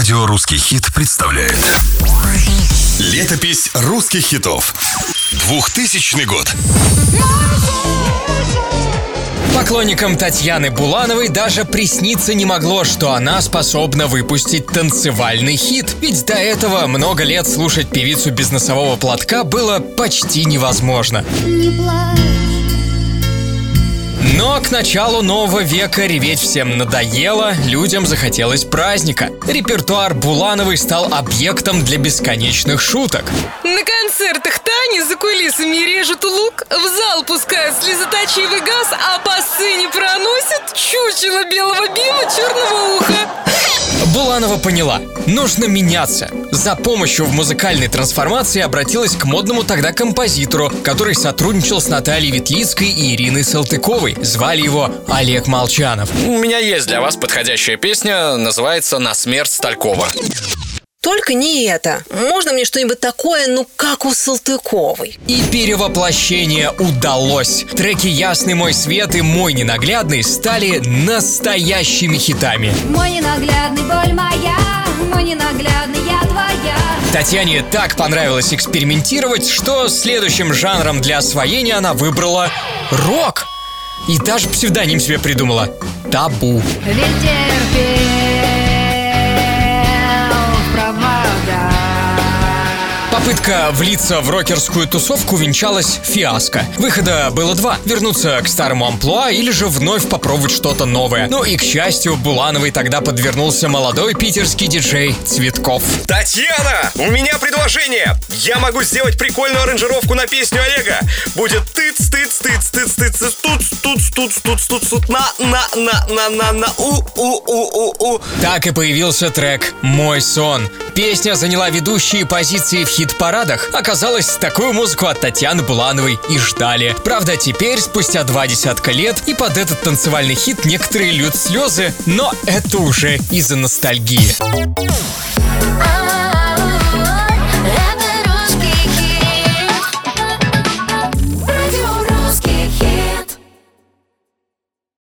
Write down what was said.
Радио «Русский хит» представляет Летопись русских хитов 2000 год Поклонникам Татьяны Булановой даже присниться не могло, что она способна выпустить танцевальный хит. Ведь до этого много лет слушать певицу без носового платка было почти невозможно. Не плачь, Но к началу нового века реветь всем надоело, людям захотелось праздника. Репертуар Булановой стал объектом для бесконечных шуток. На концертах Тани за кулисами режут лук, в зал пускают слезоточивый газ, а по сцене проносят чучело белого бима черного уха. Буланова поняла, нужно меняться. За помощью в музыкальной трансформации обратилась к модному тогда композитору, который сотрудничал с Натальей Ветлицкой и Ириной Салтыковой. Звали его Олег Молчанов. У меня есть для вас подходящая песня, называется «На смерть Сталькова». Только не это. Можно мне что-нибудь такое, ну, как у Салтыковой? И перевоплощение удалось. Треки «Ясный мой свет» и «Мой ненаглядный» стали настоящими хитами. мой ненаглядный боль моя, мой ненаглядный я твоя. Татьяне так понравилось экспериментировать, что следующим жанром для освоения она выбрала рок. И даже псевдоним себе придумала – «Табу». Ведь терпел Попытка влиться в рокерскую тусовку венчалась фиаско. Выхода было два – вернуться к старому амплуа или же вновь попробовать что-то новое. Ну и, к счастью, Булановой тогда подвернулся молодой питерский диджей Цветков. Татьяна, у меня предложение. Я могу сделать прикольную аранжировку на песню Олега. Будет тыц, тыц, тыц, тыц, тыц, тыц, туц, туц, туц, туц, туц, туц, на, на, на, на, на, на, у, у, у, у, у. Так и появился трек «Мой сон». Песня заняла ведущие позиции в хит-парадах. Оказалось, такую музыку от Татьяны Булановой и ждали. Правда, теперь, спустя два десятка лет, и под этот танцевальный хит некоторые льют слезы, но это уже из-за ностальгии.